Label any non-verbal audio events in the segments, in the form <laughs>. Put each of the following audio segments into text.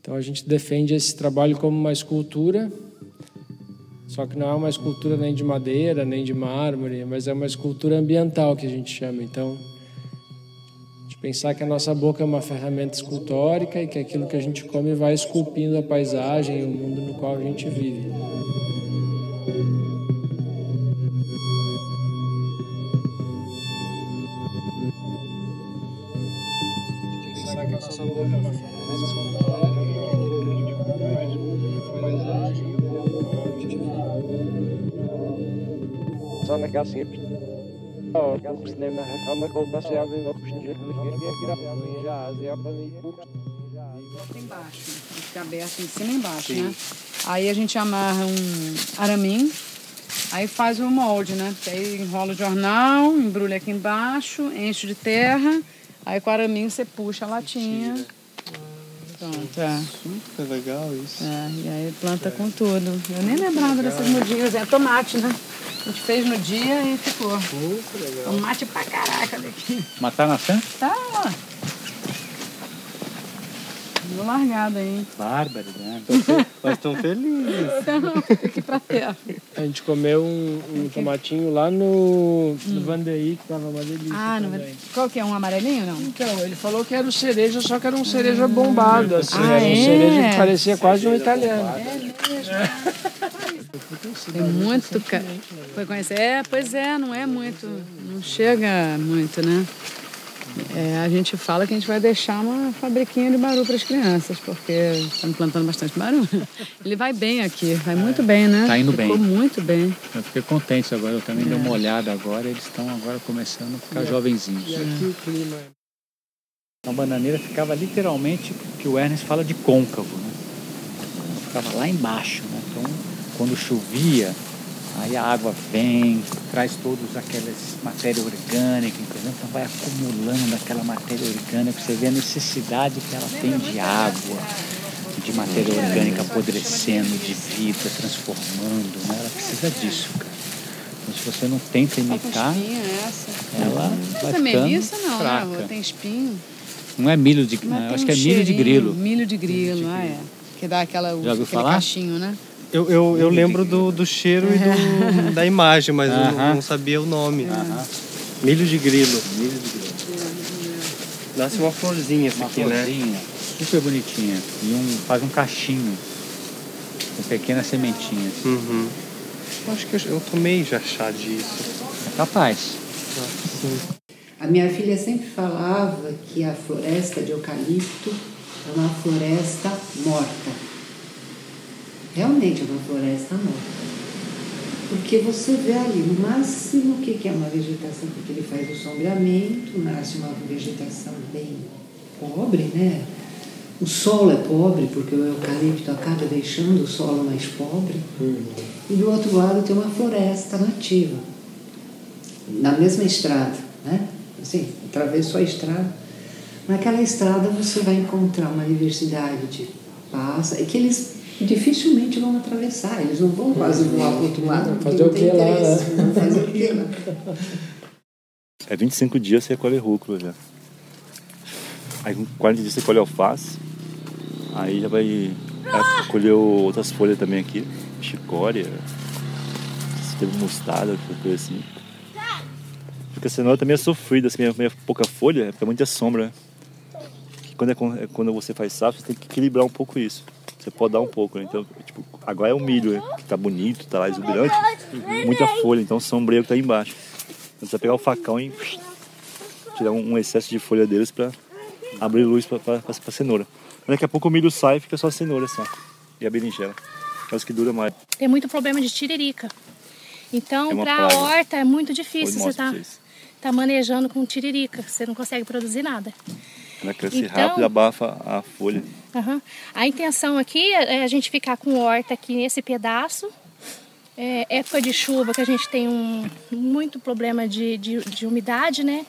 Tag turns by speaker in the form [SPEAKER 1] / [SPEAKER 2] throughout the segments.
[SPEAKER 1] Então a gente defende esse trabalho como uma escultura, só que não é uma escultura nem de madeira, nem de mármore, mas é uma escultura ambiental que a gente chama. Então, de pensar que a nossa boca é uma ferramenta escultórica e que aquilo que a gente come vai esculpindo a paisagem e o mundo no qual a gente vive.
[SPEAKER 2] Embaixo, fica aberto em cima e embaixo, né? Aí a gente amarra um araminho, aí faz o molde, né? Aí enrola o jornal, embrulha aqui embaixo, enche de terra, aí com o araminho você puxa a latinha. Pronto, é.
[SPEAKER 3] Super legal isso.
[SPEAKER 2] É, e aí planta com tudo. Eu nem lembrava dessas mudinhas. É tomate, né? A gente fez no dia e ficou. Tomate pra caraca daqui.
[SPEAKER 4] Mas tá nascendo?
[SPEAKER 2] Tá lá. Deu largada aí.
[SPEAKER 4] Bárbaro, né? <laughs>
[SPEAKER 3] Mas estão felizes.
[SPEAKER 2] Então, aqui pra terra.
[SPEAKER 1] A gente comeu um, um tomatinho lá no, no Vandeí, que tava uma delícia
[SPEAKER 2] Ah, não
[SPEAKER 1] também.
[SPEAKER 2] Qual que é? Um amarelinho não?
[SPEAKER 1] Então, ele falou que era o cereja, só que era um cereja bombado, assim.
[SPEAKER 2] Ah,
[SPEAKER 1] era um
[SPEAKER 2] é?
[SPEAKER 1] cereja que parecia quase um italiano. <laughs>
[SPEAKER 2] Tem muito. Ca... Foi conhecer? É, pois é, não é muito. Não chega muito, né? É, a gente fala que a gente vai deixar uma fabriquinha de baru para as crianças, porque estamos plantando bastante baru. <laughs> Ele vai bem aqui, vai muito bem, né?
[SPEAKER 4] Tá indo
[SPEAKER 2] Ficou
[SPEAKER 4] bem.
[SPEAKER 2] muito bem.
[SPEAKER 4] Eu fiquei contente agora, eu também dei uma olhada agora, eles estão agora começando a ficar jovenzinhos.
[SPEAKER 1] E aqui o clima
[SPEAKER 4] A bananeira ficava literalmente, que o Ernest fala de côncavo, né? Ficava lá embaixo, quando chovia, aí a água vem, traz todos aquelas matéria orgânica, entendeu? Então vai acumulando aquela matéria orgânica, você vê a necessidade que ela tem de água, de matéria orgânica apodrecendo, de vida, transformando, né? Ela precisa disso, cara. Então, se você não tenta imitar,
[SPEAKER 2] espinho essa.
[SPEAKER 4] ela vai
[SPEAKER 2] melissa
[SPEAKER 4] ficando
[SPEAKER 2] não,
[SPEAKER 4] fraca.
[SPEAKER 2] né? Tem espinho.
[SPEAKER 4] Não é milho de,
[SPEAKER 2] tem
[SPEAKER 4] acho que é milho de grilo.
[SPEAKER 2] Milho de grilo, ah, é. Que dá aquela,
[SPEAKER 4] Já ouviu
[SPEAKER 2] aquele
[SPEAKER 4] falar?
[SPEAKER 2] cachinho, né?
[SPEAKER 3] Eu, eu, eu lembro do, do cheiro e do, <laughs> da imagem, mas eu não, sabia o nome. Milho de grilo.
[SPEAKER 4] Milho de grilo.
[SPEAKER 3] Nasce uma florzinha essa
[SPEAKER 4] Uma
[SPEAKER 3] aqui, né?
[SPEAKER 4] florzinha, super bonitinha. E um, faz um cachinho com pequenas sementinhas.
[SPEAKER 3] Uhum. Acho que eu, eu tomei já chá disso.
[SPEAKER 4] É capaz.
[SPEAKER 3] Sim.
[SPEAKER 5] A minha filha sempre falava que a floresta de eucalipto é uma floresta morta. Realmente é uma floresta morta. Porque você vê ali, no máximo, o que é uma vegetação? Porque ele faz o sombreamento, nasce uma vegetação bem pobre, né? O solo é pobre, porque o eucalipto acaba deixando o solo mais pobre. E do outro lado tem uma floresta nativa, na mesma estrada, né? Assim, atravessou a estrada. Naquela estrada você vai encontrar uma diversidade de pássaros, que eles dificilmente vão atravessar, eles não vão quase voar para o outro lado, porque
[SPEAKER 1] Fazer
[SPEAKER 5] não
[SPEAKER 1] o que lá, né?
[SPEAKER 5] fazer o quê lá?
[SPEAKER 6] É 25 dias você colhe rúcula já. Aí com 40 dias você colhe alface. Aí já vai vai colher outras folhas também aqui. Chicória. Se teve mostarda, qualquer coisa assim. Porque a cenoura também é sofrida, assim, meio, meio pouca folha, fica muita sombra. né? Que quando, é, é quando você faz safra, você tem que equilibrar um pouco isso. Você pode dar um pouco, né? Então, tipo, agora é o milho, né? que tá bonito, tá lá exuberante. Muita folha, então sombreio que tá aí embaixo. Então, você vai pegar o facão e tirar um, excesso de folha deles para abrir luz para a cenoura. Daqui a pouco o milho sai e fica só a cenoura só. E a berinjela. É os que dura mais.
[SPEAKER 7] tem muito problema de tiririca. Então,
[SPEAKER 6] É
[SPEAKER 7] para a horta é muito difícil você tá, tá manejando com tiririca. Você não consegue produzir nada.
[SPEAKER 6] Ela cresce
[SPEAKER 7] Então-
[SPEAKER 6] rápido e abafa a folha.
[SPEAKER 7] Aham. A intenção aqui é a gente ficar com horta aqui nesse pedaço. É, época de chuva que a gente tem um muito problema de, de, de umidade, né?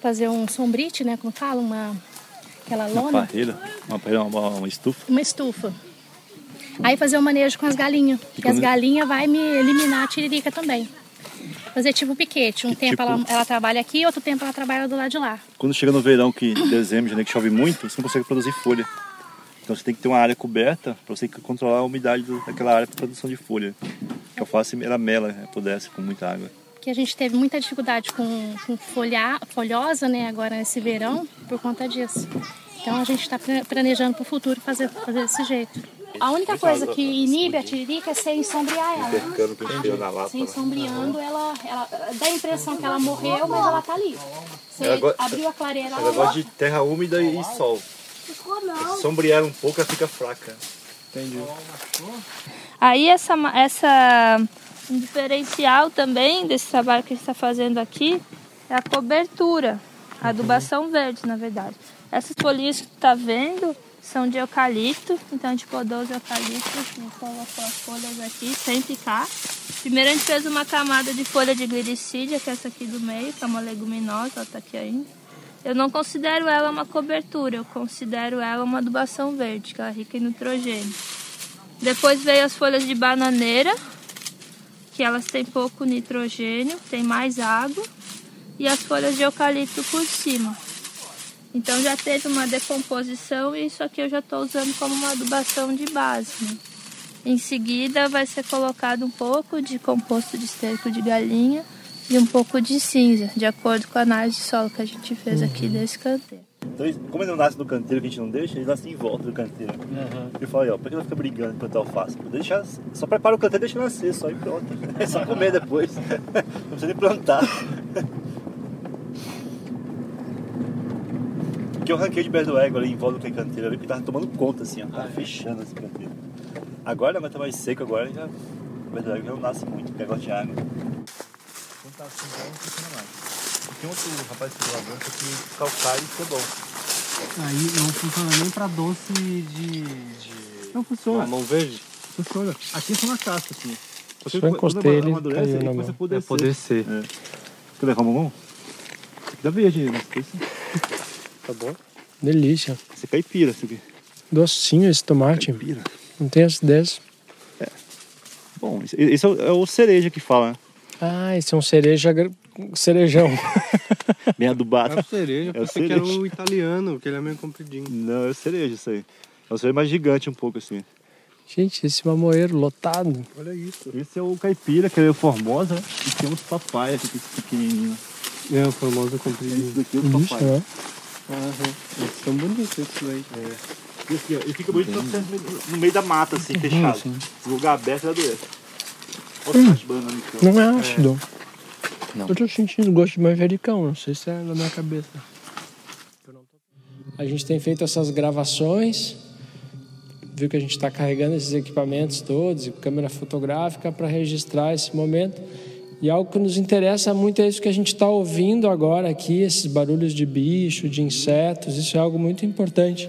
[SPEAKER 7] Fazer um sombrite, né? Como fala, uma aquela
[SPEAKER 6] Uma
[SPEAKER 7] lona,
[SPEAKER 6] parreira, uma, parreira, uma, uma estufa.
[SPEAKER 7] uma estufa. Aí fazer o manejo com as galinhas, porque as galinhas vai me eliminar a tiririca também. Fazer tipo piquete. Um
[SPEAKER 6] Que
[SPEAKER 7] tempo
[SPEAKER 6] tipo?
[SPEAKER 7] ela, ela trabalha aqui, outro tempo ela trabalha do lado de lá.
[SPEAKER 6] Quando chega no verão, que dezembro, janeiro, que chove muito, você não consegue produzir folha. Então você tem que ter uma área coberta para você controlar a umidade daquela área para produção de folha. Que a alface ela mela, né, apodrece com muita água.
[SPEAKER 7] que a gente teve muita dificuldade com, com folha, folhosa, né, agora nesse verão, por conta disso. Então a gente está planejando para o futuro fazer, fazer desse jeito. A única coisa que inibe a tiririca é você ensombrear ela.
[SPEAKER 6] Lata.
[SPEAKER 7] Você ensombreando, ela, ela dá a impressão que ela morreu, mas ela tá ali. Você
[SPEAKER 6] Ela
[SPEAKER 7] abriu a clareira, ela,
[SPEAKER 6] Ela gosta de terra úmida e sol. Se sombrear ela um pouco, ela fica fraca.
[SPEAKER 1] Entendi.
[SPEAKER 8] Aí essa, essa um diferencial também desse trabalho que a gente está fazendo aqui é a cobertura, a adubação verde, na verdade. Essas folhinhas que tu tá vendo são de eucalipto, então a gente podou os eucaliptos colocou as folhas aqui sem picar. Primeiro a gente fez uma camada de folha de glicídia, que é essa aqui do meio, que é uma leguminosa, ela tá aqui ainda. Eu não considero ela uma cobertura, eu considero ela uma adubação verde, que ela é rica em nitrogênio. Depois veio as folhas de bananeira, que elas têm pouco nitrogênio, tem mais água, e as folhas de eucalipto por cima. Então já teve uma decomposição e isso aqui eu já estou usando como uma adubação de base. né? Em seguida vai ser colocado um pouco de composto de esterco de galinha e um pouco de cinza, de acordo com a análise de solo que a gente fez aqui desse canteiro.
[SPEAKER 6] Então, como ele não nasce no canteiro que a gente não deixa, ele nasce em volta do canteiro. Eu falei, ó, por que ela fica brigando enquanto alface? Deixa, só prepara o canteiro e deixa nascer, só e pronto. <laughs> É só comer depois. <laughs> Não precisa nem plantar. <laughs> Porque eu ranquei de perto do ego ali em volta do canteiro ali, porque tava tomando conta assim, ó. Tava fechando esse canteiro. Agora não tá mais seco agora, já. O pé do ego já não nasce muito, porque gosta de água. Quando tá assim, já não funciona mais. Tem outro rapaz que lavando que calcário isso é bom.
[SPEAKER 3] Aí não funciona nem pra doce de. de...
[SPEAKER 6] Não funciona.
[SPEAKER 3] Mamão verde?
[SPEAKER 6] Funciona. Aqui é só na casca, assim.
[SPEAKER 1] Só encostei ele,
[SPEAKER 6] amadurece,
[SPEAKER 1] caiu na mão.
[SPEAKER 6] a apodrecer.
[SPEAKER 3] Apodrecer.
[SPEAKER 6] É. Quer levar o mamão? Dá verde, né? Esse
[SPEAKER 3] Tá bom?
[SPEAKER 1] Delícia.
[SPEAKER 6] esse é caipira, esse aqui.
[SPEAKER 1] Docinho esse tomate.
[SPEAKER 6] Caipira.
[SPEAKER 1] Não tem acidez.
[SPEAKER 6] Bom, esse, esse é, o, é o cereja que fala, né?
[SPEAKER 1] Ah, esse é um cereja cerejão. <laughs>
[SPEAKER 6] Bem
[SPEAKER 3] É
[SPEAKER 6] adubado.
[SPEAKER 3] o cereja, eu
[SPEAKER 6] É o
[SPEAKER 3] pensei que era
[SPEAKER 6] cereja.
[SPEAKER 3] o italiano, que ele é meio compridinho.
[SPEAKER 6] Não, é o cereja isso aí. É o cereja mais gigante um pouco, assim.
[SPEAKER 1] Gente, esse mamoeiro lotado.
[SPEAKER 3] Olha isso.
[SPEAKER 6] Esse é o caipira, que é o formosa, né? E tem uns papaias aqui, esse pequenininho.
[SPEAKER 3] É, o
[SPEAKER 6] Esse
[SPEAKER 3] compridinho.
[SPEAKER 6] daqui é o
[SPEAKER 1] Isso,
[SPEAKER 6] papai.
[SPEAKER 1] né?
[SPEAKER 3] Aham. Eles são bonitos esses daí.
[SPEAKER 6] Esse aqui, ó, ele fica bonito no- no meio da mata, assim, fechado. Se o lugar aberto, ele adoece. Olha ó.
[SPEAKER 1] Não é ácido.
[SPEAKER 4] Não.
[SPEAKER 1] Eu tô sentindo gosto de manjericão, não sei se é na minha cabeça. A gente tem feito essas gravações, viu que a gente está carregando esses equipamentos todos, e câmera fotográfica para registrar esse momento. E algo que nos interessa muito é isso que a gente está ouvindo agora aqui, esses barulhos de bicho, de insetos, isso é algo muito importante.